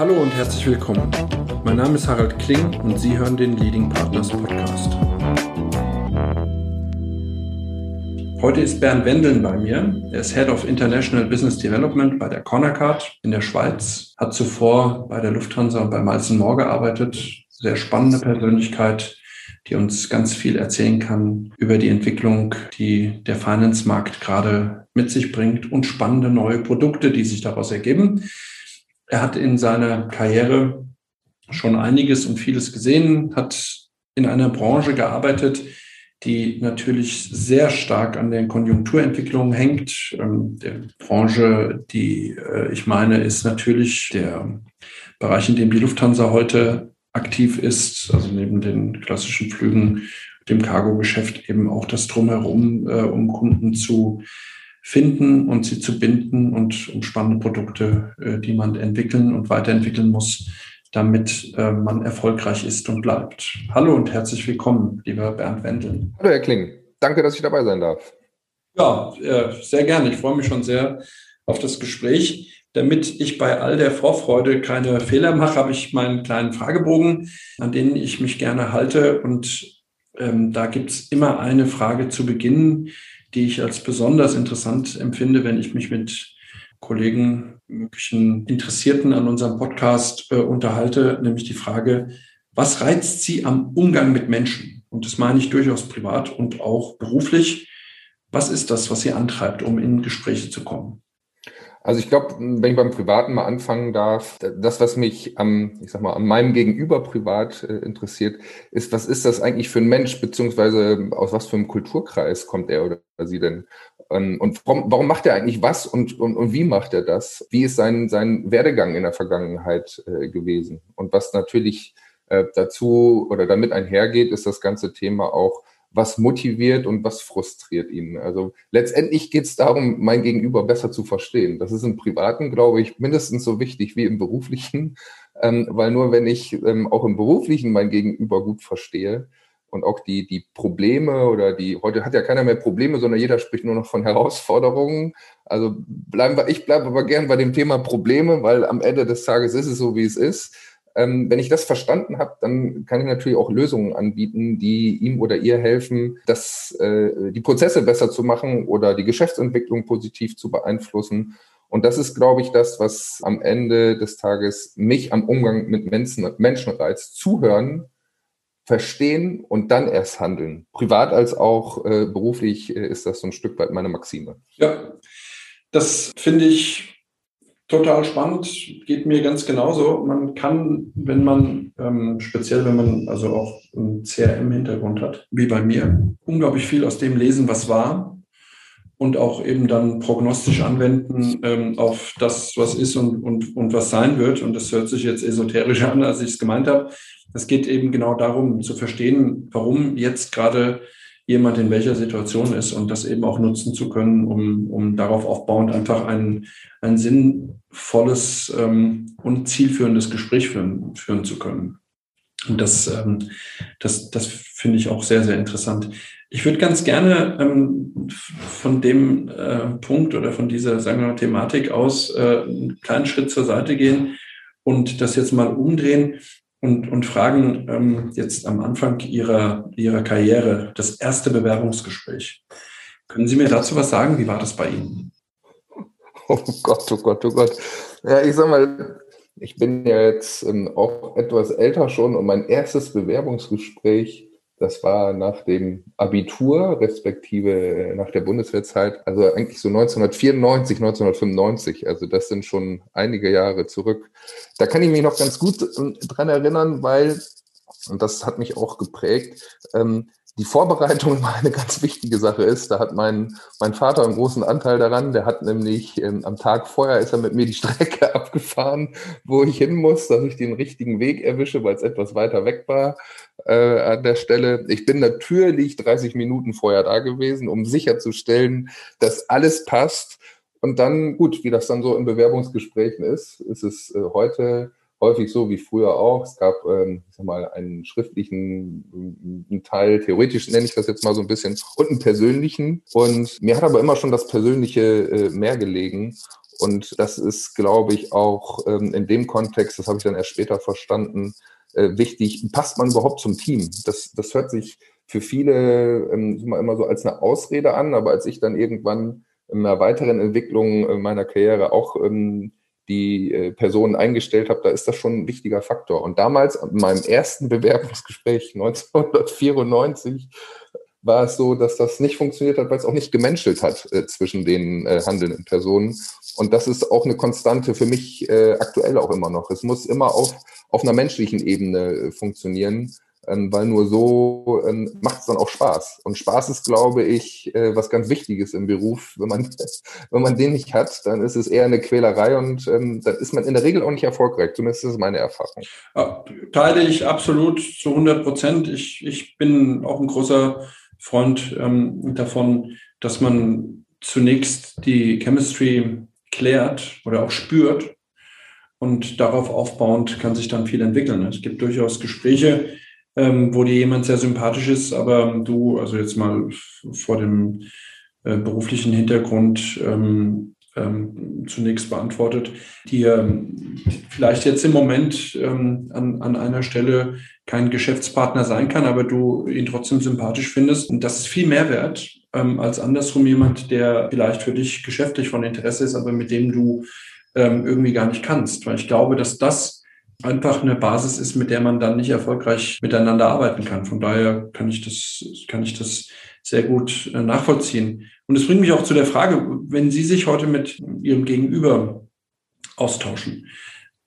Hallo und herzlich willkommen. Mein Name ist Harald Kling und Sie hören den Leading Partners Podcast. Heute ist Bernd Wendeln bei mir. Er ist Head of International Business Development bei der Cornercard in der Schweiz, hat zuvor bei der Lufthansa und bei Malzen Moore gearbeitet. Sehr spannende Persönlichkeit, die uns ganz viel erzählen kann über die Entwicklung, die der Finance-Markt gerade mit sich bringt und spannende neue Produkte, die sich daraus ergeben. Er hat in seiner Karriere schon einiges und vieles gesehen, hat in einer Branche gearbeitet, die natürlich sehr stark an den Konjunkturentwicklungen hängt. Ähm, der Branche, die äh, ich meine, ist natürlich der Bereich, in dem die Lufthansa heute aktiv ist, also neben den klassischen Flügen, dem Cargo-Geschäft eben auch das Drumherum, äh, um Kunden zu finden und sie zu binden und um spannende Produkte, äh, die man entwickeln und weiterentwickeln muss, damit äh, man erfolgreich ist und bleibt. Hallo und herzlich willkommen, lieber Bernd Wendel. Hallo, Herr Kling. Danke, dass ich dabei sein darf. Ja, äh, sehr gerne. Ich freue mich schon sehr auf das Gespräch. Damit ich bei all der Vorfreude keine Fehler mache, habe ich meinen kleinen Fragebogen, an den ich mich gerne halte. Und ähm, da gibt es immer eine Frage zu Beginn, die ich als besonders interessant empfinde, wenn ich mich mit Kollegen, möglichen Interessierten an unserem Podcast äh, unterhalte, nämlich die Frage, was reizt Sie am Umgang mit Menschen? Und das meine ich durchaus privat und auch beruflich. Was ist das, was Sie antreibt, um in Gespräche zu kommen? Also ich glaube, wenn ich beim Privaten mal anfangen darf, das, was mich am, ich sag mal, an meinem Gegenüber privat äh, interessiert, ist, was ist das eigentlich für ein Mensch, beziehungsweise aus was für einem Kulturkreis kommt er oder sie denn? Ähm, und warum, warum macht er eigentlich was und, und, und wie macht er das? Wie ist sein, sein Werdegang in der Vergangenheit äh, gewesen? Und was natürlich äh, dazu oder damit einhergeht, ist das ganze Thema auch, was motiviert und was frustriert ihn. Also letztendlich geht es darum, mein Gegenüber besser zu verstehen. Das ist im Privaten, glaube ich, mindestens so wichtig wie im Beruflichen, ähm, weil nur wenn ich ähm, auch im Beruflichen mein Gegenüber gut verstehe und auch die, die Probleme oder die, heute hat ja keiner mehr Probleme, sondern jeder spricht nur noch von Herausforderungen. Also bleiben wir, ich bleibe aber gern bei dem Thema Probleme, weil am Ende des Tages ist es so, wie es ist. Ähm, wenn ich das verstanden habe, dann kann ich natürlich auch Lösungen anbieten, die ihm oder ihr helfen, das, äh, die Prozesse besser zu machen oder die Geschäftsentwicklung positiv zu beeinflussen. Und das ist, glaube ich, das, was am Ende des Tages mich am Umgang mit Menschen, Menschen reizt. Zuhören, verstehen und dann erst handeln. Privat als auch äh, beruflich äh, ist das so ein Stück weit meine Maxime. Ja, das finde ich total spannend, geht mir ganz genauso. Man kann, wenn man, ähm, speziell wenn man also auch einen CRM-Hintergrund hat, wie bei mir, unglaublich viel aus dem lesen, was war und auch eben dann prognostisch anwenden ähm, auf das, was ist und, und, und was sein wird. Und das hört sich jetzt esoterisch an, als ich es gemeint habe. Es geht eben genau darum, zu verstehen, warum jetzt gerade jemand in welcher Situation ist und das eben auch nutzen zu können, um, um darauf aufbauend einfach ein, ein sinnvolles ähm, und zielführendes Gespräch führen, führen zu können. Und das, ähm, das, das finde ich auch sehr, sehr interessant. Ich würde ganz gerne ähm, von dem äh, Punkt oder von dieser, sagen wir mal, Thematik aus äh, einen kleinen Schritt zur Seite gehen und das jetzt mal umdrehen und, und fragen ähm, jetzt am Anfang Ihrer, Ihrer Karriere, das erste Bewerbungsgespräch. Können Sie mir dazu was sagen? Wie war das bei Ihnen? Oh Gott, oh Gott, oh Gott. Ja, ich sag mal, ich bin ja jetzt ähm, auch etwas älter schon und mein erstes Bewerbungsgespräch das war nach dem Abitur, respektive äh, nach der Bundeswehrzeit, also eigentlich so 1994, 1995. Also das sind schon einige Jahre zurück. Da kann ich mich noch ganz gut ähm, dran erinnern, weil, und das hat mich auch geprägt, ähm, die Vorbereitung immer eine ganz wichtige Sache ist. Da hat mein, mein Vater einen großen Anteil daran. Der hat nämlich ähm, am Tag vorher ist er mit mir die Strecke abgefahren, wo ich hin muss, dass ich den richtigen Weg erwische, weil es etwas weiter weg war äh, an der Stelle. Ich bin natürlich 30 Minuten vorher da gewesen, um sicherzustellen, dass alles passt. Und dann, gut, wie das dann so in Bewerbungsgesprächen ist, ist es äh, heute häufig so wie früher auch. Es gab, ähm, ich sag mal, einen schriftlichen einen Teil, theoretisch nenne ich das jetzt mal so ein bisschen, und einen persönlichen. Und mir hat aber immer schon das Persönliche äh, mehr gelegen. Und das ist, glaube ich, auch ähm, in dem Kontext, das habe ich dann erst später verstanden, äh, wichtig. Passt man überhaupt zum Team? Das, das hört sich für viele ähm, immer so als eine Ausrede an, aber als ich dann irgendwann in einer weiteren Entwicklung meiner Karriere auch ähm, die äh, Personen eingestellt habe, da ist das schon ein wichtiger Faktor. Und damals, in meinem ersten Bewerbungsgespräch 1994, war es so, dass das nicht funktioniert hat, weil es auch nicht gemenschelt hat äh, zwischen den äh, handelnden Personen. Und das ist auch eine Konstante für mich äh, aktuell auch immer noch. Es muss immer auf, auf einer menschlichen Ebene äh, funktionieren ähm, weil nur so ähm, macht es dann auch Spaß. Und Spaß ist, glaube ich, äh, was ganz Wichtiges im Beruf. Wenn man, wenn man den nicht hat, dann ist es eher eine Quälerei und ähm, dann ist man in der Regel auch nicht erfolgreich. Zumindest ist es meine Erfahrung. Ja, teile ich absolut zu 100 Prozent. Ich, ich bin auch ein großer Freund ähm, davon, dass man zunächst die Chemistry klärt oder auch spürt und darauf aufbauend kann sich dann viel entwickeln. Es gibt durchaus Gespräche, ähm, wo dir jemand sehr sympathisch ist, aber du, also jetzt mal vor dem äh, beruflichen Hintergrund ähm, ähm, zunächst beantwortet, die ähm, vielleicht jetzt im Moment ähm, an, an einer Stelle kein Geschäftspartner sein kann, aber du ihn trotzdem sympathisch findest. Und das ist viel mehr wert ähm, als andersrum jemand, der vielleicht für dich geschäftlich von Interesse ist, aber mit dem du irgendwie gar nicht kannst. Weil ich glaube, dass das einfach eine Basis ist, mit der man dann nicht erfolgreich miteinander arbeiten kann. Von daher kann ich das, kann ich das sehr gut äh, nachvollziehen. Und es bringt mich auch zu der Frage, wenn Sie sich heute mit Ihrem Gegenüber austauschen,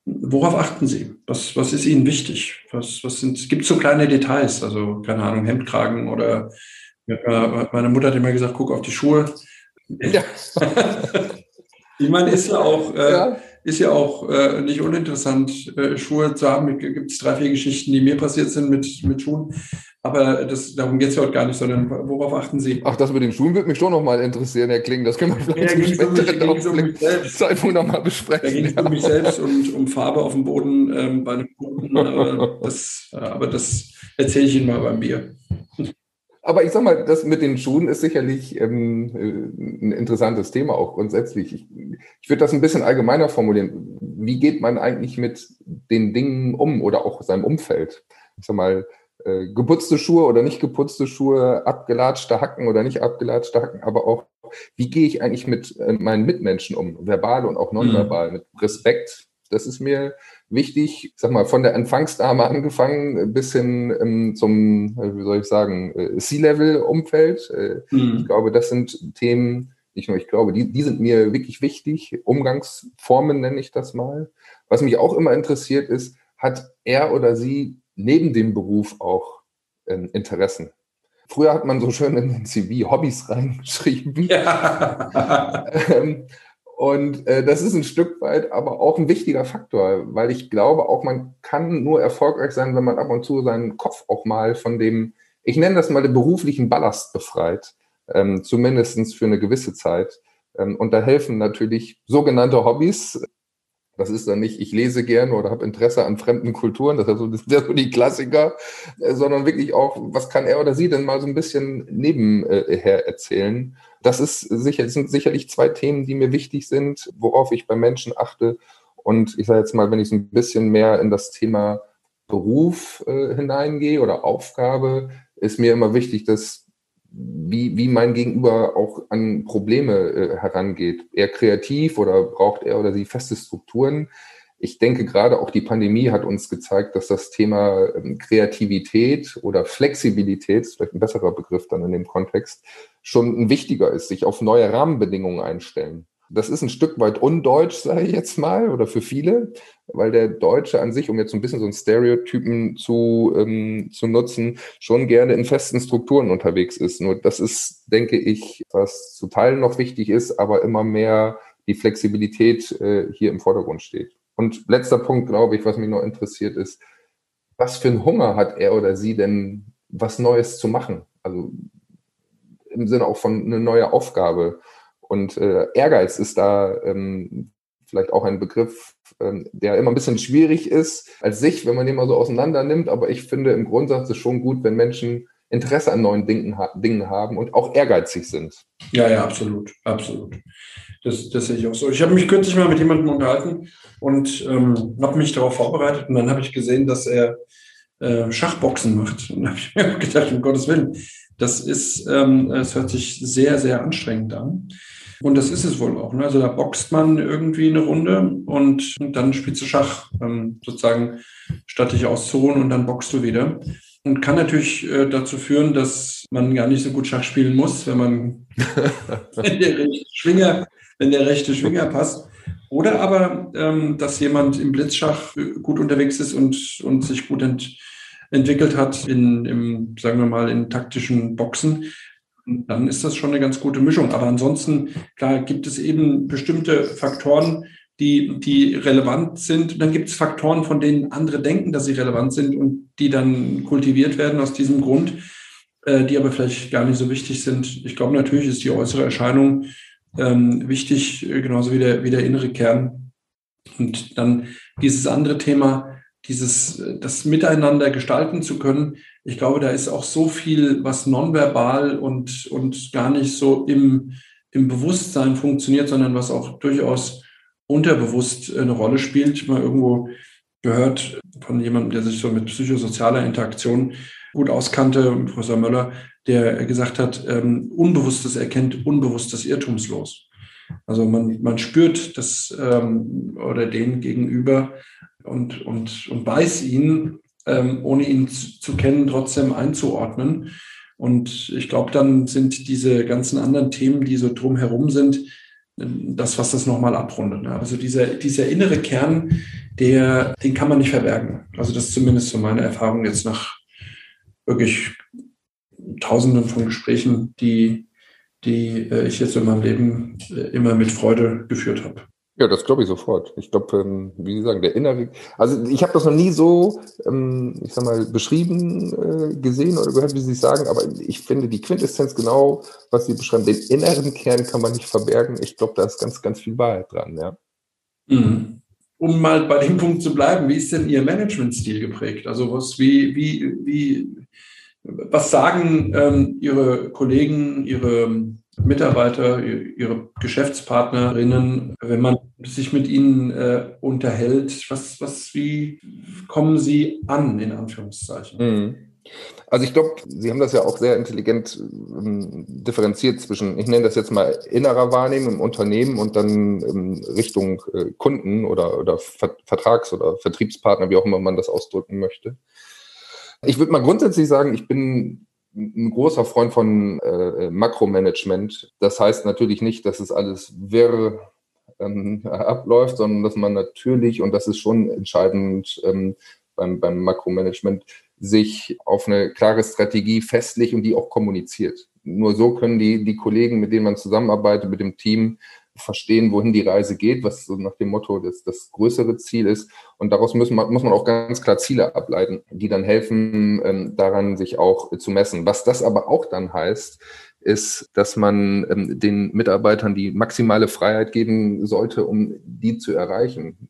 worauf achten Sie? Was, was ist Ihnen wichtig? Was, was sind, gibt es so kleine Details? Also, keine Ahnung, Hemdkragen oder äh, meine Mutter hat immer gesagt, guck auf die Schuhe. Ja. ich meine, ist ja auch, äh, ja ist ja auch äh, nicht uninteressant, äh, Schuhe zu haben. Gibt es drei, vier Geschichten, die mir passiert sind mit, mit Schuhen. Aber das, darum geht es ja heute gar nicht, sondern worauf achten Sie? Ach, das mit den Schuhen würde mich schon nochmal interessieren, Herr Kling. Das können wir vielleicht ja, zum späteren um Zeitpunkt nochmal besprechen. Da ging es ja. um mich selbst und um Farbe auf dem Boden ähm, bei einem Kunden. Aber das, aber das erzähle ich Ihnen mal beim Bier. Aber ich sag mal, das mit den Schuhen ist sicherlich ähm, äh, ein interessantes Thema auch grundsätzlich. Ich, ich würde das ein bisschen allgemeiner formulieren. Wie geht man eigentlich mit den Dingen um oder auch seinem Umfeld? Ich sag mal, äh, geputzte Schuhe oder nicht geputzte Schuhe, abgelatschte Hacken oder nicht abgelatschte Hacken, aber auch, wie gehe ich eigentlich mit äh, meinen Mitmenschen um, verbal und auch nonverbal, mhm. mit Respekt. Das ist mir wichtig, ich sag mal, von der Empfangsdame angefangen bis hin ähm, zum, äh, wie soll ich sagen, äh, C-Level-Umfeld. Äh, mhm. Ich glaube, das sind Themen, nicht nur ich glaube, die, die sind mir wirklich wichtig. Umgangsformen nenne ich das mal. Was mich auch immer interessiert ist, hat er oder sie neben dem Beruf auch ähm, Interessen? Früher hat man so schön in den CV Hobbys reingeschrieben. Ja. ähm, und äh, das ist ein Stück weit aber auch ein wichtiger Faktor, weil ich glaube auch, man kann nur erfolgreich sein, wenn man ab und zu seinen Kopf auch mal von dem, ich nenne das mal den beruflichen Ballast befreit, ähm, zumindest für eine gewisse Zeit. Ähm, und da helfen natürlich sogenannte Hobbys, das ist dann nicht, ich lese gerne oder habe Interesse an fremden Kulturen, das, sind so die Klassiker, äh, sondern wirklich auch, was kann er oder sie denn mal so ein bisschen nebenher erzählen. Das ist sicher, sind sicherlich zwei Themen, die mir wichtig sind, worauf ich bei Menschen achte. Und ich sage jetzt mal, wenn ich so ein bisschen mehr in das Thema Beruf äh, hineingehe oder Aufgabe, ist mir immer wichtig, dass wie, wie mein Gegenüber auch an Probleme äh, herangeht. Eher kreativ oder braucht er oder sie feste Strukturen? Ich denke, gerade auch die Pandemie hat uns gezeigt, dass das Thema ähm, Kreativität oder Flexibilität, vielleicht ein besserer Begriff dann in dem Kontext, schon ein wichtiger ist, sich auf neue Rahmenbedingungen einstellen. Das ist ein Stück weit undeutsch, sage ich jetzt mal, oder für viele, weil der Deutsche an sich, um jetzt so ein bisschen so einen Stereotypen zu, ähm, zu nutzen, schon gerne in festen Strukturen unterwegs ist. Nur das ist, denke ich, was zu Teilen noch wichtig ist, aber immer mehr die Flexibilität äh, hier im Vordergrund steht. Und letzter Punkt, glaube ich, was mich noch interessiert, ist, was für einen Hunger hat er oder sie denn, was Neues zu machen? Also im Sinne auch von eine neue Aufgabe. Und äh, Ehrgeiz ist da ähm, vielleicht auch ein Begriff, ähm, der immer ein bisschen schwierig ist als sich, wenn man den mal so auseinander nimmt. Aber ich finde im Grundsatz ist schon gut, wenn Menschen Interesse an neuen Dingen, Dingen haben und auch ehrgeizig sind. Ja, ja, absolut, absolut. Das, das sehe ich auch so. Ich habe mich kürzlich mal mit jemandem unterhalten und ähm, habe mich darauf vorbereitet und dann habe ich gesehen, dass er äh, Schachboxen macht. Und habe ich mir gedacht, um Gottes Willen, das ist, ähm, es hört sich sehr, sehr anstrengend an. Und das ist es wohl auch. Ne? Also da boxt man irgendwie eine Runde und, und dann spielst du Schach, ähm, sozusagen statt dich auszuruhen und dann boxst du wieder. Und kann natürlich äh, dazu führen, dass man gar nicht so gut Schach spielen muss, wenn man wenn der rechte Schwinger, wenn der rechte Schwinger passt. Oder aber, ähm, dass jemand im Blitzschach gut unterwegs ist und, und sich gut ent, entwickelt hat in, im, sagen wir mal, in taktischen Boxen, dann ist das schon eine ganz gute Mischung. Aber ansonsten, klar, gibt es eben bestimmte Faktoren, die, die relevant sind. Dann gibt es Faktoren, von denen andere denken, dass sie relevant sind und die dann kultiviert werden aus diesem Grund, äh, die aber vielleicht gar nicht so wichtig sind. Ich glaube, natürlich ist die äußere Erscheinung ähm, wichtig, äh, genauso wie der, wie der innere Kern. Und dann dieses andere Thema, dieses, das Miteinander gestalten zu können. Ich glaube, da ist auch so viel, was nonverbal und, und gar nicht so im, im Bewusstsein funktioniert, sondern was auch durchaus unterbewusst eine Rolle spielt. Mal irgendwo gehört von jemandem, der sich so mit psychosozialer Interaktion gut auskannte, Professor Möller, der gesagt hat, ähm, Unbewusstes erkennt Unbewusstes irrtumslos. Also man, man spürt das ähm, oder den gegenüber und, und, und weiß ihn, ähm, ohne ihn zu, zu kennen, trotzdem einzuordnen. Und ich glaube, dann sind diese ganzen anderen Themen, die so drumherum sind, das, was das nochmal abrundet. Also dieser, dieser innere Kern, der, den kann man nicht verbergen. Also das ist zumindest so meine Erfahrung jetzt nach wirklich Tausenden von Gesprächen, die, die äh, ich jetzt in meinem Leben äh, immer mit Freude geführt habe. Ja, das glaube ich sofort. Ich glaube, ähm, wie Sie sagen, der innere, also ich habe das noch nie so, ähm, ich sag mal, beschrieben äh, gesehen oder gehört, wie Sie es sagen, aber ich finde die Quintessenz genau, was Sie beschreiben, den inneren Kern kann man nicht verbergen. Ich glaube, da ist ganz, ganz viel Wahrheit dran, ja. Mhm. Um mal bei dem Punkt zu bleiben, wie ist denn Ihr Managementstil geprägt? Also was, wie, wie, wie, was sagen ähm, Ihre Kollegen, Ihre Mitarbeiter, ihre Geschäftspartnerinnen, wenn man sich mit ihnen äh, unterhält, was, was, wie kommen sie an, in Anführungszeichen? Mhm. Also ich glaube, Sie haben das ja auch sehr intelligent ähm, differenziert zwischen, ich nenne das jetzt mal innerer Wahrnehmung im Unternehmen und dann ähm, Richtung äh, Kunden oder, oder Vertrags- oder Vertriebspartner, wie auch immer man das ausdrücken möchte. Ich würde mal grundsätzlich sagen, ich bin ein großer Freund von äh, Makromanagement. Das heißt natürlich nicht, dass es alles wirr ähm, abläuft, sondern dass man natürlich, und das ist schon entscheidend ähm, beim, beim Makromanagement, sich auf eine klare Strategie festlegt und die auch kommuniziert. Nur so können die, die Kollegen, mit denen man zusammenarbeitet, mit dem Team, verstehen, wohin die Reise geht, was so nach dem Motto das, das größere Ziel ist. Und daraus müssen muss man auch ganz klar Ziele ableiten, die dann helfen, ähm, daran sich auch zu messen. Was das aber auch dann heißt, ist, dass man ähm, den Mitarbeitern die maximale Freiheit geben sollte, um die zu erreichen.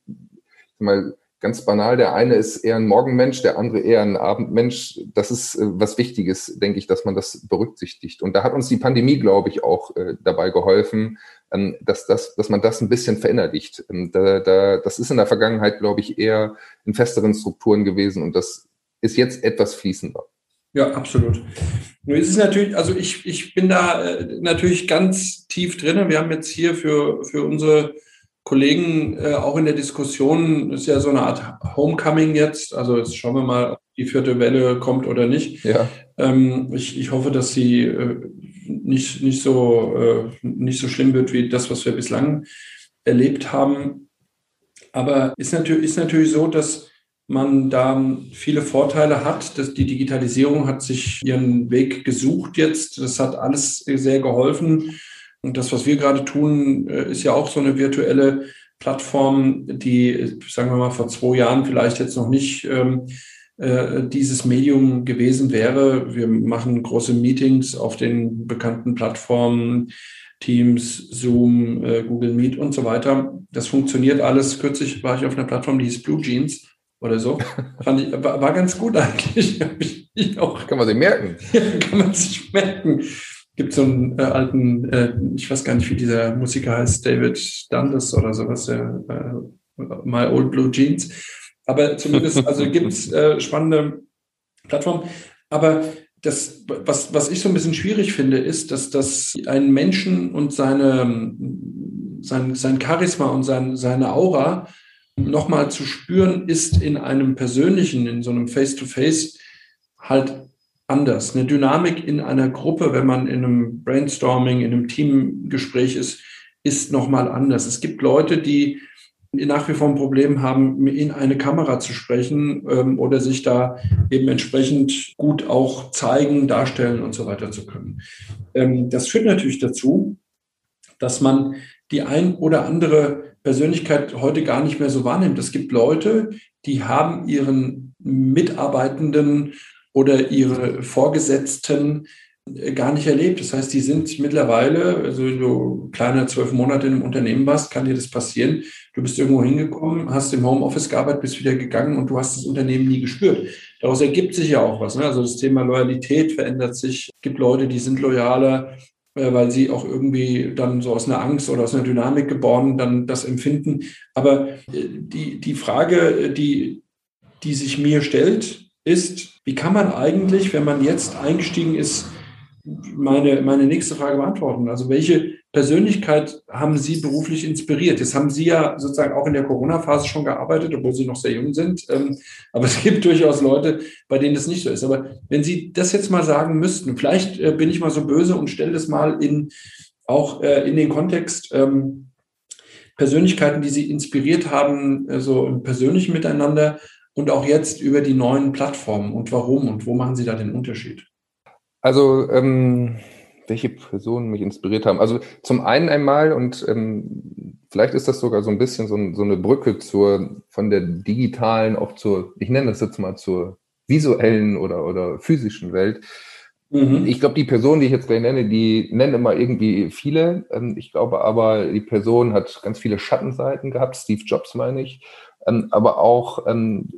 Mal ganz banal, der eine ist eher ein Morgenmensch, der andere eher ein Abendmensch. Das ist äh, was Wichtiges, denke ich, dass man das berücksichtigt. Und da hat uns die Pandemie, glaube ich, auch äh, dabei geholfen, ähm, dass, das, dass man das ein bisschen verinnerlicht. Ähm, da, da, das ist in der Vergangenheit, glaube ich, eher in festeren Strukturen gewesen und das ist jetzt etwas fließender. Ja, absolut. Nur ist es natürlich, also ich, ich bin da äh, natürlich ganz tief drin. Wir haben jetzt hier für, für unsere Kollegen äh, auch in der Diskussion, ist ja so eine Art Homecoming jetzt. Also jetzt schauen wir mal, ob die vierte Welle kommt oder nicht. Ja. Ähm, ich, ich hoffe, dass sie äh, nicht, nicht, so, äh, nicht so schlimm wird wie das, was wir bislang erlebt haben. Aber ist natürlich, ist natürlich so, dass man da viele Vorteile hat. Dass die Digitalisierung hat sich ihren Weg gesucht jetzt. Das hat alles sehr geholfen. Und das, was wir gerade tun, äh, ist ja auch so eine virtuelle Plattform, die, sagen wir mal, vor zwei Jahren vielleicht jetzt noch nicht ähm, äh, dieses Medium gewesen wäre. Wir machen große Meetings auf den bekannten Plattformen, Teams, Zoom, äh, Google Meet und so weiter. Das funktioniert alles. Kürzlich war ich auf einer Plattform, die hieß Blue Jeans. oder so. Fand ich, war, war ganz gut eigentlich. kann man sich merken. kann man sich merken. Gibt so einen äh, alten, äh, ich weiß gar nicht, wie dieser Musiker heißt, David Dundas oder sowas, der äh, My Old Blue Jeans. Aber zumindest, also gibt es äh, spannende Plattformen. Aber das, was, was ich so ein bisschen schwierig finde, ist, dass das einen Menschen und seine, sein, sein Charisma und sein, seine Aura nochmal zu spüren ist in einem persönlichen, in so einem Face-to-Face -face halt anders. Eine Dynamik in einer Gruppe, wenn man in einem Brainstorming, in einem Teamgespräch ist, ist nochmal anders. Es gibt Leute, die nach wie vor ein Problem haben, in eine Kamera zu sprechen ähm, oder sich da eben entsprechend gut auch zeigen, darstellen und so weiter zu können. Ähm, das führt natürlich dazu, dass man die ein oder andere Persönlichkeit heute gar nicht mehr so wahrnimmt. Es gibt Leute, die haben ihren Mitarbeitenden oder ihre Vorgesetzten äh, gar nicht erlebt. Das heißt, die sind mittlerweile, also wenn du kleiner zwölf Monate in einem Unternehmen warst, kann dir das passieren. Du bist irgendwo hingekommen, hast im Homeoffice gearbeitet, bist wieder gegangen und du hast das Unternehmen nie gespürt. Daraus ergibt sich ja auch was. Ne? Also das Thema Loyalität verändert sich. Es gibt Leute, die sind loyaler, äh, weil sie auch irgendwie dann so aus einer Angst oder aus einer Dynamik geboren dann das empfinden. Aber äh, die, die Frage, die, die sich mir stellt, ist, wie kann man eigentlich, wenn man jetzt eingestiegen ist, meine, meine nächste Frage beantworten. Also welche Persönlichkeit haben Sie beruflich inspiriert? Jetzt haben Sie ja sozusagen auch in der Corona-Phase schon gearbeitet, obwohl Sie noch sehr jung sind. Ähm, aber es gibt durchaus Leute, bei denen das nicht so ist. Aber wenn Sie das jetzt mal sagen müssten, vielleicht äh, bin ich mal so böse und stelle das mal in, auch äh, in den Kontext ähm, Persönlichkeiten, die Sie inspiriert haben, äh, so im persönlichen Miteinander und auch jetzt über die neuen Plattformen und warum und wo machen Sie da den Unterschied? Also, ähm, welche Personen mich inspiriert haben? Also zum einen einmal, und ähm, vielleicht ist das sogar so ein bisschen so, so, eine Brücke zur, von der digitalen auch zur, ich nenne das jetzt mal zur visuellen oder, oder physischen Welt. Mhm. Ich glaube, die Person, die ich jetzt gleich nenne, die nennen immer irgendwie viele. Ähm, ich glaube aber, die Person hat ganz viele Schattenseiten gehabt. Steve Jobs meine ich. Ähm, aber auch, ähm,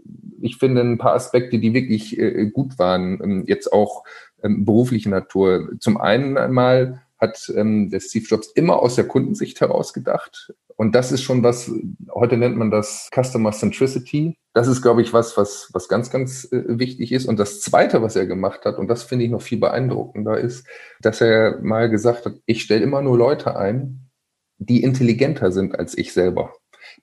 ich finde, ein paar Aspekte, die wirklich äh, gut waren, ähm, jetzt auch berufliche Natur. Zum einen einmal hat der Steve Jobs immer aus der Kundensicht heraus gedacht. Und das ist schon was, heute nennt man das Customer Centricity. Das ist, glaube ich, was, was, was ganz, ganz äh, wichtig ist. Und das Zweite, was er gemacht hat, und das finde ich noch viel beeindruckender, ist, dass er mal gesagt hat, ich stelle immer nur Leute ein, die intelligenter sind als ich selber.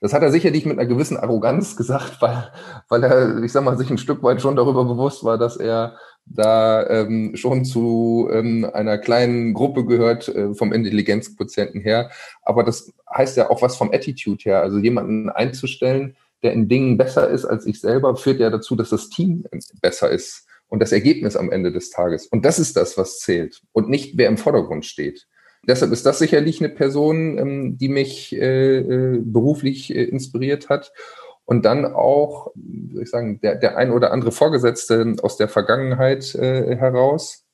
Das hat er sicherlich mit einer gewissen Arroganz gesagt, weil, weil er, ich sag mal, sich ein Stück weit schon darüber bewusst war, dass er da ähm, schon zu ähm, einer kleinen Gruppe gehört äh, vom Intelligenzquotienten her. Aber das heißt ja auch was vom Attitude her. Also jemanden einzustellen, der in Dingen besser ist als ich selber, führt ja dazu, dass das Team besser ist und das Ergebnis am Ende des Tages. Und das ist das, was zählt und nicht wer im Vordergrund steht. Deshalb ist das sicherlich eine Person, ähm, die mich äh, äh beruflich äh, inspiriert hat. Und dann auch, wie soll ich sagen, der, der ein oder andere Vorgesetzte aus der Vergangenheit äh, heraus.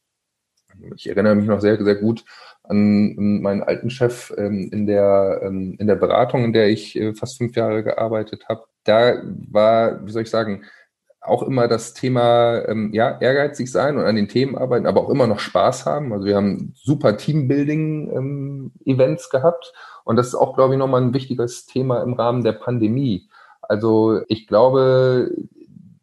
Ich erinnere mich noch sehr, sehr gut an meinen alten Chef ähm, in, der, ähm, in der Beratung, in der ich äh, fast fünf Jahre gearbeitet habe. Da war, wie soll ich sagen, auch immer das Thema, ähm, ja, ehrgeizig sein und an den Themen arbeiten, aber auch immer noch Spaß haben. Also wir haben super Teambuilding-Events ähm, gehabt und das ist auch, glaube ich, nochmal ein wichtiges Thema im Rahmen der Pandemie. Also ich glaube,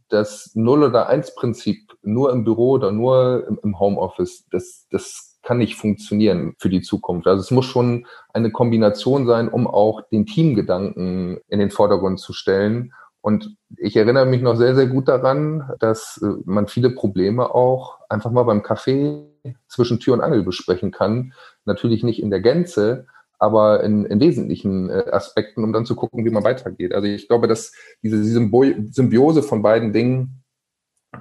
das Null- oder Eins-Prinzip nur im Büro oder nur im Homeoffice, das, das kann nicht funktionieren für die Zukunft. Also es muss schon eine Kombination sein, um auch den Teamgedanken in den Vordergrund zu stellen. Und ich erinnere mich noch sehr, sehr gut daran, dass äh, man viele Probleme auch einfach mal beim Kaffee zwischen Tür und Angel besprechen kann. Natürlich nicht in der Gänze, aber in, in wesentlichen äh, Aspekten, um dann zu gucken, wie man weitergeht. Also ich glaube, dass diese Symbiose von beiden Dingen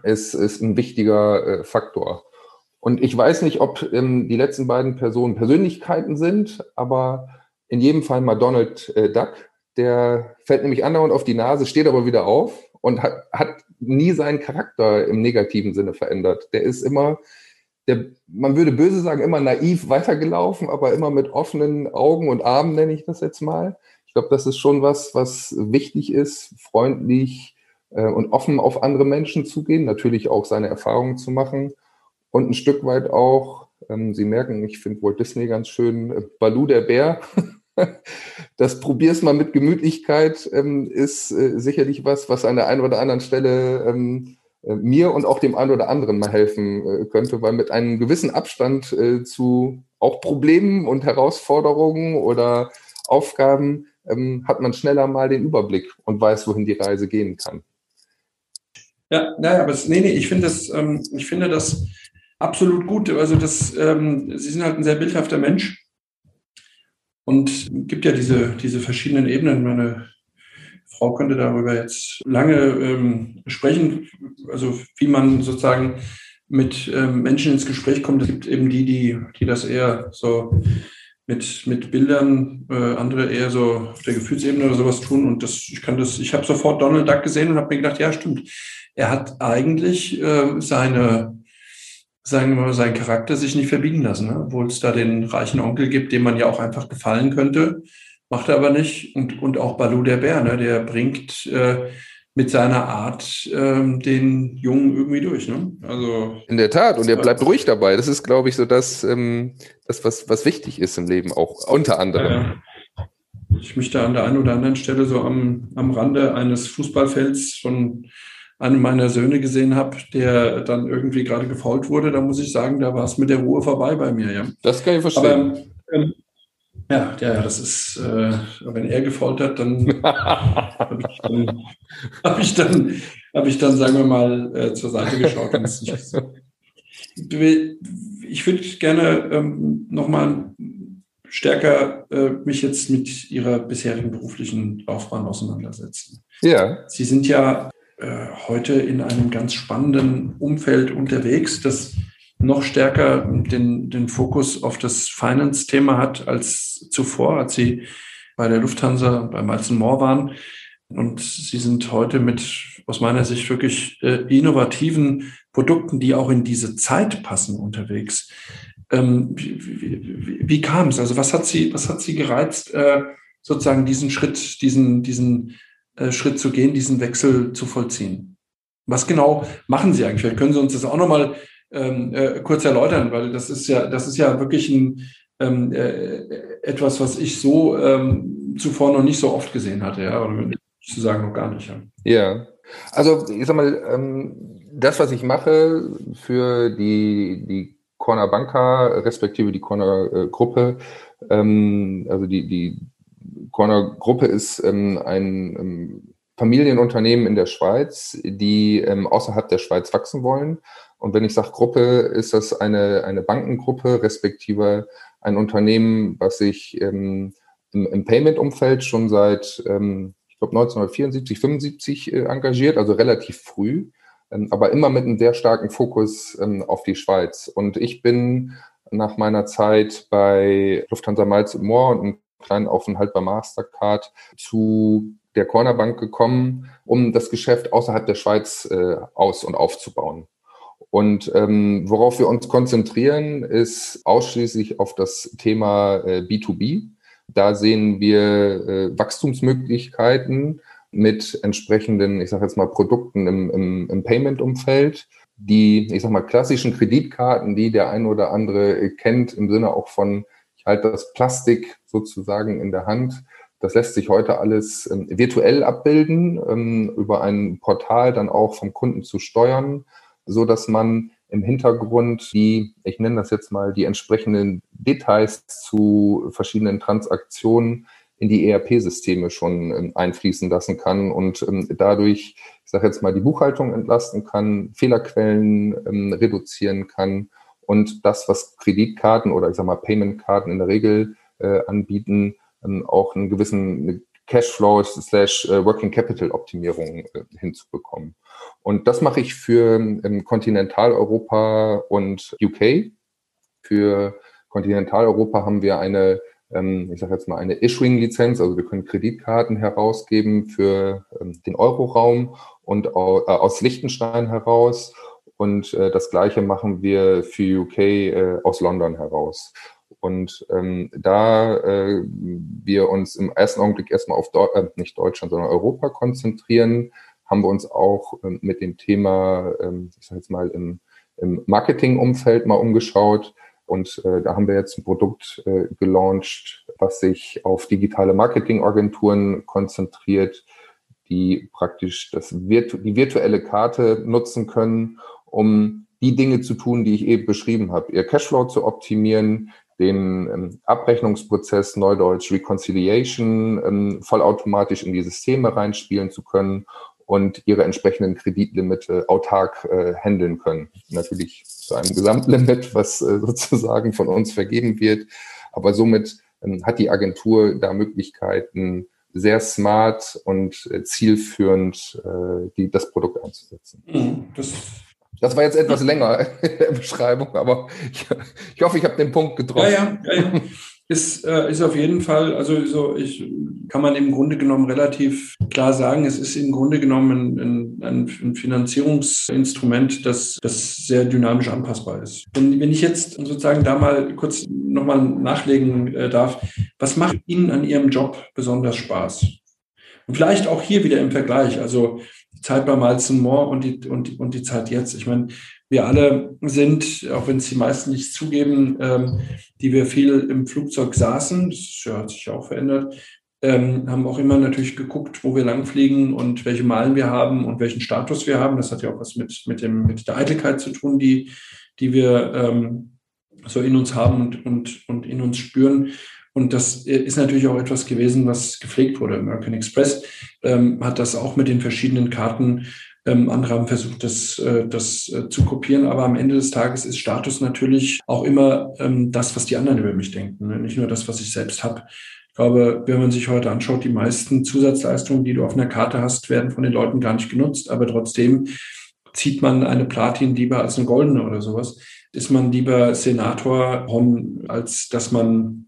ist, ist ein wichtiger äh, Faktor. Und ich weiß nicht, ob ähm, die letzten beiden Personen Persönlichkeiten sind, aber in jedem Fall mal Donald äh, Duck, der fällt nämlich andauernd auf die Nase, steht aber wieder auf und hat, hat nie seinen Charakter im negativen Sinne verändert. Der ist immer der, man würde böse sagen, immer naiv weitergelaufen, aber immer mit offenen Augen und Armen, nenne ich das jetzt mal. Ich glaube, das ist schon was, was wichtig ist, freundlich, äh, und offen auf andere Menschen zugehen, natürlich auch seine Erfahrungen zu machen und ein Stück weit auch, ähm, Sie merken, ich finde Walt Disney ganz schön, äh, Balu der Bär. das probier's mal mit Gemütlichkeit ähm, ist äh, sicherlich was, was an der einen oder anderen Stelle ähm, äh, mir und auch dem einen oder anderen mal helfen äh, könnte, weil mit einem gewissen Abstand äh, zu auch Problemen und Herausforderungen oder Aufgaben ähm, hat man schneller mal den Überblick und weiß, wohin die Reise gehen kann. Ja, naja, aber das, nee, nee, ich finde das, ähm, ich finde das absolut gut. Also das, ähm, Sie sind halt ein sehr bildhafter Mensch und gibt ja diese, diese verschiedenen Ebenen. Meine Frau könnte darüber jetzt lange ähm, sprechen, also wie man sozusagen mit ähm, Menschen ins Gespräch kommt. Es gibt eben die, die, die das eher so mit, mit Bildern, äh, andere eher so auf der Gefühlsebene oder sowas tun. Und das, ich kann das, ich habe sofort Donald Duck gesehen und habe mir gedacht, ja, stimmt. Er hat eigentlich äh, seine, sagen wir mal, seinen Charakter sich nicht verbiegen lassen, ne? obwohl es da den reichen Onkel gibt, dem man ja auch einfach gefallen könnte. Macht er aber nicht. Und, und auch Balu der Bär, ne? der bringt äh, mit seiner Art ähm, den Jungen irgendwie durch. Ne? Also in der Tat und er bleibt ruhig dabei. Das ist, glaube ich, so das, ähm, das was was wichtig ist im Leben auch unter anderem. ich mich da an der einen oder anderen Stelle so am am Rande eines Fußballfelds von einem meiner Söhne gesehen habe, der dann irgendwie gerade gefault wurde, da muss ich sagen, da war es mit der Ruhe vorbei bei mir. Ja. Das kann ich verstehen. Aber, ähm, ja, ja, das ist, äh, wenn er gefault hat, dann habe ich dann, hab ich, dann, hab ich dann, sagen wir mal, äh, zur Seite geschaut. ich würde gerne ähm, nochmal stärker äh, mich jetzt mit Ihrer bisherigen beruflichen Laufbahn auseinandersetzen. Ja. Sie sind ja äh, heute in einem ganz spannenden Umfeld unterwegs, das noch stärker den, den Fokus auf das Finance-Thema hat als zuvor, als Sie bei der Lufthansa, bei Malzen Moore waren. Und Sie sind heute mit, aus meiner Sicht, wirklich äh, innovativen Produkten, die auch in diese Zeit passen, unterwegs. Ähm, wie, wie, wie kam es? Also was hat Sie, was hat Sie gereizt, äh, sozusagen diesen Schritt, diesen, diesen Schritt zu gehen, diesen Wechsel zu vollziehen? Was genau machen Sie eigentlich? Vielleicht können Sie uns das auch nochmal ähm, äh, kurz erläutern, weil das ist ja, das ist ja wirklich ein, ähm, äh, etwas, was ich so ähm, zuvor noch nicht so oft gesehen hatte, ja, oder zu sagen noch gar nicht. Ja. ja. Also ich sag mal, ähm, das, was ich mache für die, die Corner Banca, respektive die Corner äh, Gruppe, ähm, also die, die Corner Gruppe ist ähm, ein ähm, Familienunternehmen in der Schweiz, die ähm, außerhalb der Schweiz wachsen wollen. Und wenn ich sage Gruppe, ist das eine, eine Bankengruppe, respektive ein Unternehmen, was sich ähm, im, im Payment-Umfeld schon seit, ähm, ich glaube, 1974, 75 äh, engagiert, also relativ früh, ähm, aber immer mit einem sehr starken Fokus ähm, auf die Schweiz. Und ich bin nach meiner Zeit bei Lufthansa Miles Moore und kleinen Aufenthalt bei Mastercard zu der Cornerbank gekommen, um das Geschäft außerhalb der Schweiz äh, aus- und aufzubauen. Und ähm, worauf wir uns konzentrieren, ist ausschließlich auf das Thema äh, B2B. Da sehen wir äh, Wachstumsmöglichkeiten mit entsprechenden, ich sage jetzt mal, Produkten im, im, im Payment-Umfeld. Die, ich sage mal, klassischen Kreditkarten, die der eine oder andere kennt, im Sinne auch von, ich halte das Plastik sozusagen in der Hand. Das lässt sich heute alles ähm, virtuell abbilden, ähm, über ein Portal dann auch vom Kunden zu steuern so dass man im Hintergrund die, ich nenne das jetzt mal, die entsprechenden Details zu verschiedenen Transaktionen in die ERP-Systeme schon ähm, einfließen lassen kann und ähm, dadurch, ich sage jetzt mal, die Buchhaltung entlasten kann, Fehlerquellen ähm, reduzieren kann und das, was Kreditkarten oder ich sage mal Paymentkarten in der Regel äh, anbieten, auch einen gewissen Cashflow slash äh, Working Capital Optimierung äh, hinzubekommen. Und das mache ich für ähm, Kontinentaleuropa und UK. Für Kontinentaleuropa haben wir eine, ähm, ich sage jetzt mal, eine Issuing-Lizenz, also wir können Kreditkarten herausgeben für ähm, den Euroraum und au, äh, aus Liechtenstein heraus. Und äh, das Gleiche machen wir für UK äh, aus London heraus. Und ähm, da äh, wir uns im ersten Augenblick erstmal auf Deu äh, nicht Deutschland, sondern Europa konzentrieren, haben wir uns auch ähm, mit dem Thema, ähm, ich sage jetzt mal im, im Marketingumfeld mal umgeschaut. Und äh, da haben wir jetzt ein Produkt äh, gelauncht, was sich auf digitale Marketingagenturen konzentriert, die praktisch das virtu die virtuelle Karte nutzen können, um die Dinge zu tun, die ich eben beschrieben habe. Ihr Cashflow zu optimieren, den ähm, Abrechnungsprozess, Neudeutsch Reconciliation, ähm, vollautomatisch in die Systeme reinspielen zu können und ihre entsprechenden Kreditlimite autark äh, handeln können. Natürlich zu einem Gesamtlimit, was äh, sozusagen von uns vergeben wird. Aber somit ähm, hat die Agentur da Möglichkeiten, sehr smart und äh, zielführend äh, die, das Produkt einzusetzen. Mhm. Das das war jetzt etwas länger in der Beschreibung, aber ich, ich hoffe, ich habe den Punkt getroffen. Ja, ja, ja. Ist, äh, ist auf jeden Fall, also so ich, kann man im Grunde genommen relativ klar sagen, es ist im Grunde genommen ein, ein, ein Finanzierungsinstrument, das, das sehr dynamisch anpassbar ist. Wenn, wenn ich jetzt sozusagen da mal kurz nochmal nachlegen äh, darf, was macht Ihnen an Ihrem Job besonders Spaß? Und vielleicht auch hier wieder im Vergleich. Also Zeit bei Miles More und die, und, und die Zeit jetzt. Ich meine, wir alle sind, auch wenn es die meisten nicht zugeben, ähm, die wir viel im Flugzeug saßen, das hat sich auch verändert, ähm, haben auch immer natürlich geguckt, wo wir langfliegen und welche Meilen wir haben und welchen Status wir haben. Das hat ja auch was mit, mit, dem, mit der Eitelkeit zu tun, die, die wir ähm, so in uns haben und, und, und in uns spüren. Und das ist natürlich auch etwas gewesen, was gepflegt wurde. American Express ähm, hat das auch mit den verschiedenen Karten. Ähm, andere haben versucht, das, äh, das äh, zu kopieren. Aber am Ende des Tages ist Status natürlich auch immer ähm, das, was die anderen über mich denken. Ne? Nicht nur das, was ich selbst habe. Ich glaube, wenn man sich heute anschaut, die meisten Zusatzleistungen, die du auf einer Karte hast, werden von den Leuten gar nicht genutzt. Aber trotzdem zieht man eine Platin lieber als eine goldene oder sowas. Ist man lieber Senator, als dass man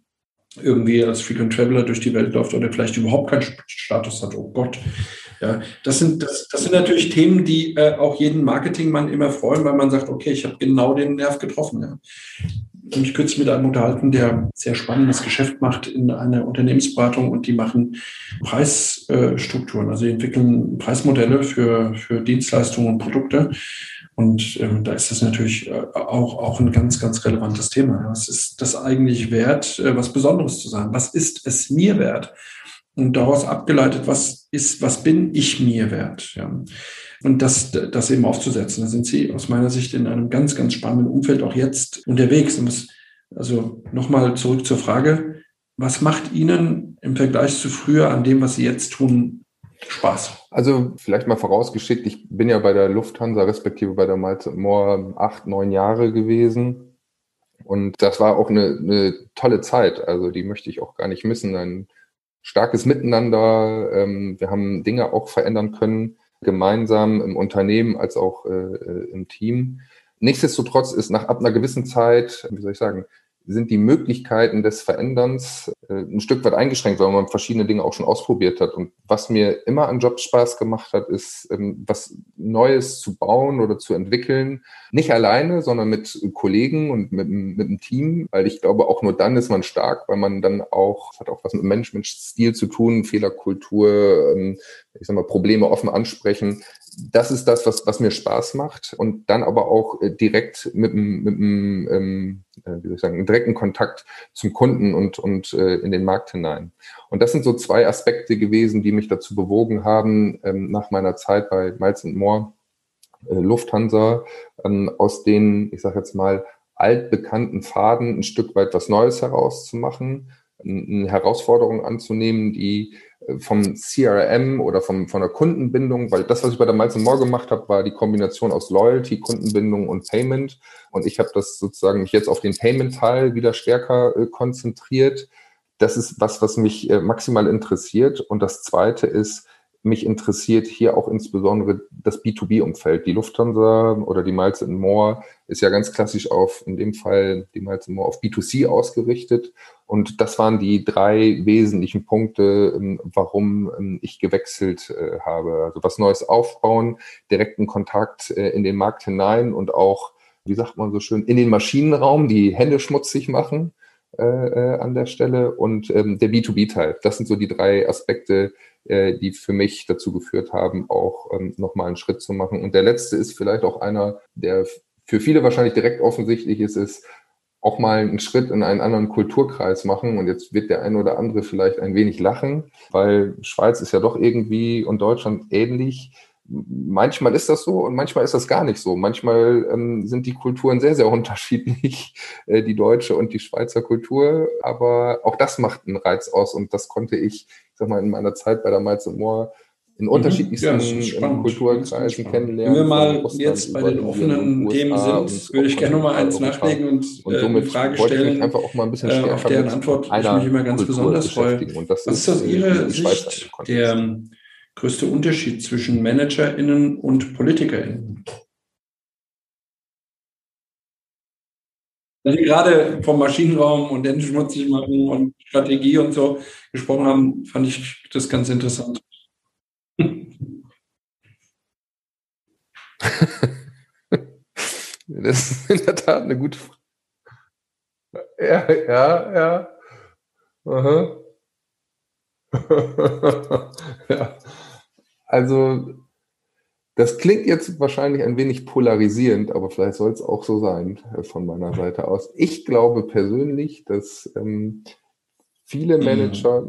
irgendwie als Frequent Traveler durch die Welt läuft oder vielleicht überhaupt keinen Status hat. Oh Gott. Ja, das sind, das, das sind natürlich Themen, die äh, auch jeden Marketingmann immer freuen, weil man sagt, okay, ich habe genau den Nerv getroffen. Ja. Ich habe mich kürzlich mit einem unterhalten, der sehr spannendes Geschäft macht in einer Unternehmensberatung und die machen Preisstrukturen. Also die entwickeln Preismodelle für, für Dienstleistungen und Produkte. Und ähm, da ist das natürlich äh, auch, auch ein ganz, ganz relevantes Thema. Was ist das eigentlich wert, äh, was Besonderes zu sein? Was ist es mir wert? Und daraus abgeleitet, was ist, was bin ich mir wert? Ja. Und das, das eben aufzusetzen. Da sind Sie aus meiner Sicht in einem ganz, ganz spannenden Umfeld auch jetzt unterwegs. Das, also nochmal zurück zur Frage, was macht Ihnen im Vergleich zu früher an dem, was Sie jetzt tun, Spaß? Also vielleicht mal vorausgeschickt, ich bin ja bei der Lufthansa respektive bei der Miles More acht, neun Jahre gewesen. Und das war auch eine, eine tolle Zeit. Also die möchte ich auch gar nicht missen. Ein starkes Miteinander. Ähm, wir haben Dinge auch verändern können, gemeinsam im Unternehmen als auch äh, äh im Team. Nichtsdestotrotz ist nach ab einer gewissen Zeit, wie soll ich sagen, sind die Möglichkeiten des Veränderns äh, ein Stück weit eingeschränkt, weil man verschiedene Dinge auch schon ausprobiert hat. Und was mir immer an Jobs Spaß gemacht hat, ist, ähm, was Neues zu bauen oder zu entwickeln. Nicht alleine, sondern mit Kollegen und mit, mit einem Team, weil ich glaube, auch nur dann ist man stark, weil man dann auch, das hat auch was mit Managementstil zu tun, Fehlerkultur, ähm, ich sag mal, Probleme offen ansprechen das ist das, was, was mir Spaß macht und dann aber auch äh, direkt mit einem, ähm, äh, wie soll ich sagen, direkten Kontakt zum Kunden und, und äh, in den Markt hinein. Und das sind so zwei Aspekte gewesen, die mich dazu bewogen haben, ähm, nach meiner Zeit bei Miles More, äh, Lufthansa, ähm, aus den, ich sage jetzt mal, altbekannten Faden ein Stück weit was Neues herauszumachen, eine Herausforderung anzunehmen, die vom CRM oder vom, von der Kundenbindung, weil das, was ich bei der Miles More gemacht habe, war die Kombination aus Loyalty, Kundenbindung und Payment. Und ich habe das sozusagen mich jetzt auf den Payment-Teil wieder stärker äh, konzentriert. Das ist was, was mich äh, maximal interessiert. Und das Zweite ist, mich interessiert hier auch insbesondere das B2B-Umfeld. Die Lufthansa oder die Miles More ist ja ganz klassisch auf, in dem Fall die Miles More auf B2C ausgerichtet. Und das waren die drei wesentlichen Punkte, ähm, warum ähm, ich gewechselt äh, habe. Also was Neues aufbauen, direkten Kontakt äh, in den Markt hinein und auch, wie sagt man so schön, in den Maschinenraum die Hände schmutzig machen äh, äh an der Stelle und ähm, der B2B-Teil. Das sind so die drei Aspekte, äh, die für mich dazu geführt haben, auch ähm, nochmal einen Schritt zu machen. Und der letzte ist vielleicht auch einer, der für viele wahrscheinlich direkt offensichtlich ist, ist auch mal einen Schritt in einen anderen Kulturkreis machen. Und jetzt wird der ein oder andere vielleicht ein wenig lachen, weil Schweiz ist ja doch irgendwie und Deutschland ähnlich manchmal ist das so und manchmal ist das gar nicht so. Manchmal ähm, sind die Kulturen sehr, sehr unterschiedlich, äh, die deutsche und die Schweizer Kultur. Aber auch das macht einen Reiz aus und das konnte ich, ich sag mal, in meiner Zeit bei der Miles Moore in mhm. unterschiedlichsten ja, Kulturkreisen kennenlernen. Wenn wir mal jetzt bei den offenen Themen sind, würde ich gerne noch mal eins nachlegen und, und äh, eine Frage stellen, einfach auch mal ein bisschen äh, auf deren Antwort ich mich immer ganz Kultur besonders freue. Was ist aus Ihrer Sicht der größte Unterschied zwischen ManagerInnen und PolitikerInnen? Wenn Sie gerade vom Maschinenraum und den schmutzig machen und Strategie und so gesprochen haben, fand ich das ganz interessant. das ist in der Tat eine gute Frage. Ja, ja, ja. Aha. ja. Also, das klingt jetzt wahrscheinlich ein wenig polarisierend, aber vielleicht soll es auch so sein äh, von meiner Seite aus. Ich glaube persönlich, dass ähm, viele mhm. Manager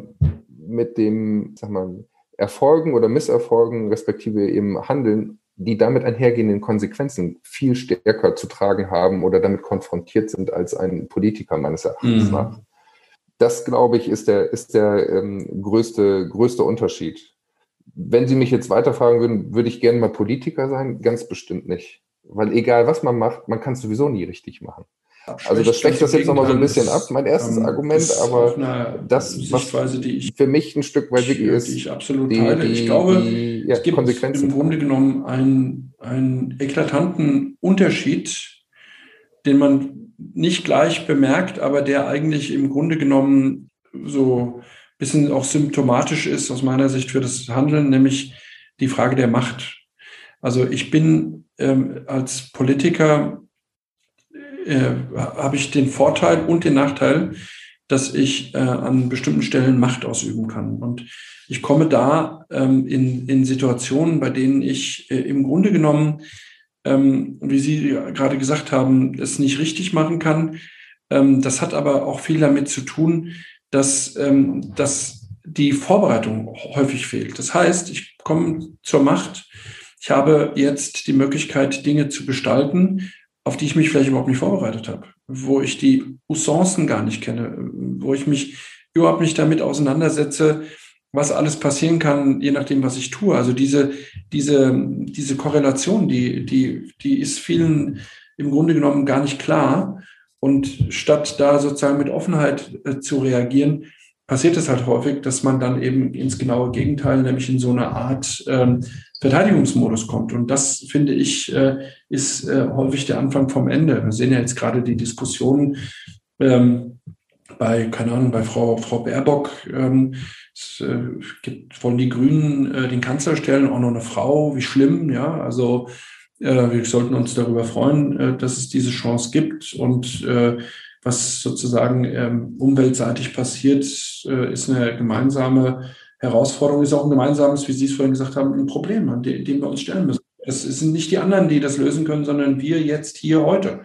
mit dem, sag mal, Erfolgen oder Misserfolgen, respektive eben Handeln, die damit einhergehenden Konsequenzen viel stärker zu tragen haben oder damit konfrontiert sind als ein Politiker meines Erachtens mhm. nach. Das, glaube ich, ist der, ist der ähm, größte, größte Unterschied wenn Sie mich jetzt weiterfragen würden, würde ich gerne mal Politiker sein? Ganz bestimmt nicht. Weil egal was man macht, man kann es sowieso nie richtig machen. Also das schwächt das jetzt nochmal so ein bisschen ab, mein erstes ähm, Argument, aber das, was für mich ein Stück weit wirklich ist, die ich absolut die, teile. ich glaube, die, ja, es gibt im Grunde genommen einen, einen eklatanten Unterschied, den man nicht gleich bemerkt, aber der eigentlich im Grunde genommen so bisschen auch symptomatisch ist aus meiner Sicht für das Handeln, nämlich die Frage der Macht. Also ich bin ähm, als Politiker, äh, habe ich den Vorteil und den Nachteil, dass ich äh, an bestimmten Stellen Macht ausüben kann. Und ich komme da ähm, in, in Situationen, bei denen ich äh, im Grunde genommen, ähm, wie Sie gerade gesagt haben, es nicht richtig machen kann. Ähm, das hat aber auch viel damit zu tun, dass, ähm, dass die Vorbereitung häufig fehlt. Das heißt, ich komme zur Macht, ich habe jetzt die Möglichkeit, Dinge zu gestalten, auf die ich mich vielleicht überhaupt nicht vorbereitet habe, wo ich die Usancen gar nicht kenne, wo ich mich überhaupt nicht damit auseinandersetze, was alles passieren kann, je nachdem, was ich tue. Also diese, diese, diese Korrelation, die, die, die ist vielen im Grunde genommen gar nicht klar. Und statt da sozusagen mit Offenheit äh, zu reagieren, passiert es halt häufig, dass man dann eben ins genaue Gegenteil, nämlich in so eine Art ähm, Verteidigungsmodus kommt. Und das, finde ich, äh, ist äh, häufig der Anfang vom Ende. Wir sehen ja jetzt gerade die Diskussionen ähm, bei, keine Ahnung, bei Frau, Frau Baerbock. Ähm, es äh, gibt, wollen die Grünen äh, den Kanzler stellen, auch noch eine Frau, wie schlimm, ja. Also wir sollten uns darüber freuen, äh, dass es diese Chance gibt. Und äh, was sozusagen ähm, umweltseitig passiert, ist eine gemeinsame Herausforderung, ist auch ein gemeinsames, wie Sie es vorhin gesagt haben, ein Problem, an dem wir uns stellen müssen. Es sind nicht die anderen, die das lösen können, sondern wir jetzt hier heute.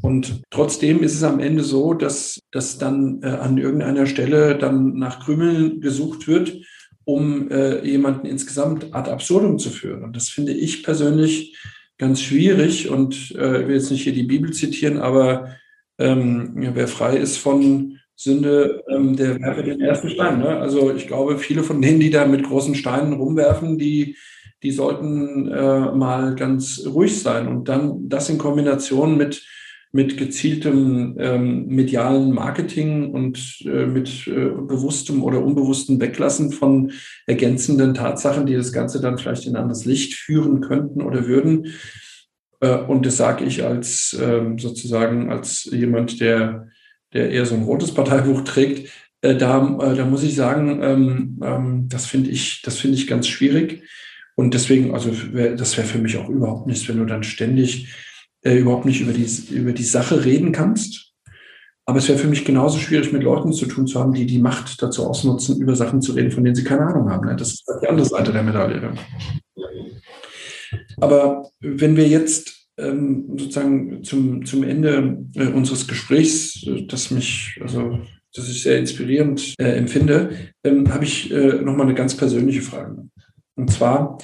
Und trotzdem ist es am Ende so, dass, dass dann äh, an irgendeiner Stelle dann nach Krümeln gesucht wird, um äh, jemanden insgesamt ad absurdum zu führen. Und das finde ich persönlich ganz schwierig und äh, ich will jetzt nicht hier die Bibel zitieren, aber ähm, wer frei ist von Sünde, ähm, der werfe den ersten Stein. Ne? Also ich glaube, viele von denen, die da mit großen Steinen rumwerfen, die, die sollten äh, mal ganz ruhig sein. Und dann das in Kombination mit mit gezieltem ähm, medialen Marketing und äh, mit äh, bewusstem oder unbewusstem Weglassen von ergänzenden Tatsachen, die das Ganze dann vielleicht in ein anderes Licht führen könnten oder würden. Äh, und das sage ich als ähm, sozusagen als jemand, der, der eher so ein rotes Parteibuch trägt. Äh, da, äh, da muss ich sagen, ähm, ähm, das finde ich, das ich ganz schwierig. Und deswegen, also wär, das wäre für mich auch überhaupt nichts, wenn du dann ständig äh, überhaupt nicht über die, über die Sache reden kannst, Aber es wäre für mich genauso schwierig, mit Leuten zu tun zu haben, die die Macht dazu ausnutzen, über Sachen zu reden, von denen sie keine Ahnung haben. Ne? Das ist die andere Seite der Medaille. Aber wenn wir jetzt ähm, sozusagen zum, zum Ende äh, unseres Gesprächs, äh, das mich, also das ich sehr inspirierend äh, empfinde, ähm, habe ich äh, nochmal eine ganz persönliche Frage. Und zwar,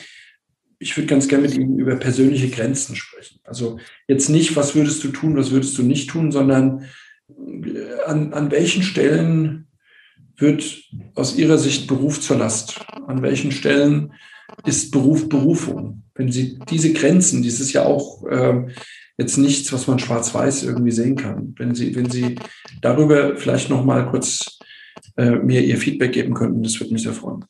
ich würde ganz gerne mit Ihnen über persönliche Grenzen sprechen. Also jetzt nicht, was würdest du tun, was würdest du nicht tun, sondern äh, an, an welchen Stellen wird aus Ihrer Sicht Beruf zur Last? An welchen Stellen ist Beruf Berufung? Wenn Sie diese Grenzen, dies ist ja auch äh, jetzt nichts, was man schwarz-weiß irgendwie sehen kann. Wenn Sie, wenn Sie darüber vielleicht noch mal kurz äh, mir Ihr Feedback geben könnten, das würde mich sehr freuen.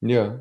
Ja.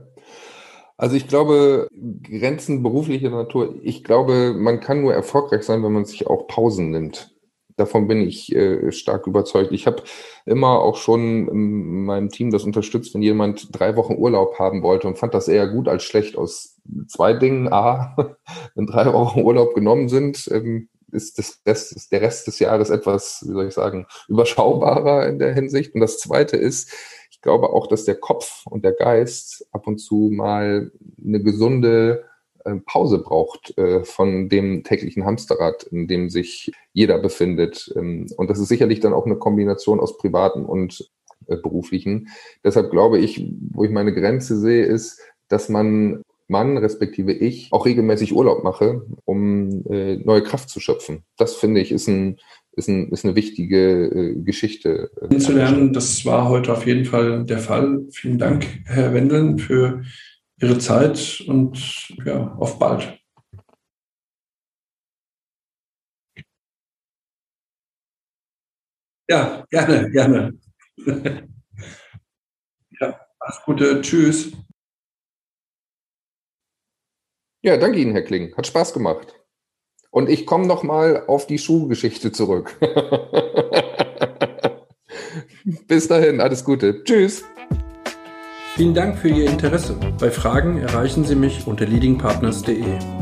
Also ich glaube, Grenzen beruflicher Natur, ich glaube, man kann nur erfolgreich sein, wenn man sich auch Pausen nimmt. Davon bin ich äh, stark überzeugt. Ich habe immer auch schon in meinem Team das unterstützt, wenn jemand drei Wochen Urlaub haben wollte und fand das eher gut als schlecht aus zwei Dingen. A, wenn drei Wochen Urlaub genommen sind, ähm, ist, das Rest, ist der Rest des Jahres etwas, wie soll ich sagen, überschaubarer in der Hinsicht. Und das Zweite ist, ich glaube auch, dass der Kopf und der Geist ab und zu mal eine gesunde äh, Pause braucht äh, von dem täglichen Hamsterrad, in dem sich jeder befindet. Ähm, und das ist sicherlich dann auch eine Kombination aus privaten und äh, beruflichen. Deshalb glaube ich, wo ich meine Grenze sehe, ist, dass man Mann, respektive ich, auch regelmäßig Urlaub mache, um neue Kraft zu schöpfen. Das finde ich ist, ein, ist, ein, ist eine wichtige äh, Geschichte. Äh, Kennenzulernen, das war heute auf jeden Fall der Fall. Vielen Dank, Herr Wendeln, für Ihre Zeit und ja, auf bald. Ja, gerne, gerne. ja, alles Gute, tschüss. Ja, danke Ihnen, Herr Kling. Hat Spaß gemacht. Und ich komme noch mal auf die Schuhgeschichte zurück. Bis dahin, alles Gute. Tschüss. Vielen Dank für Ihr Interesse. Bei Fragen erreichen Sie mich unter leadingpartners.de.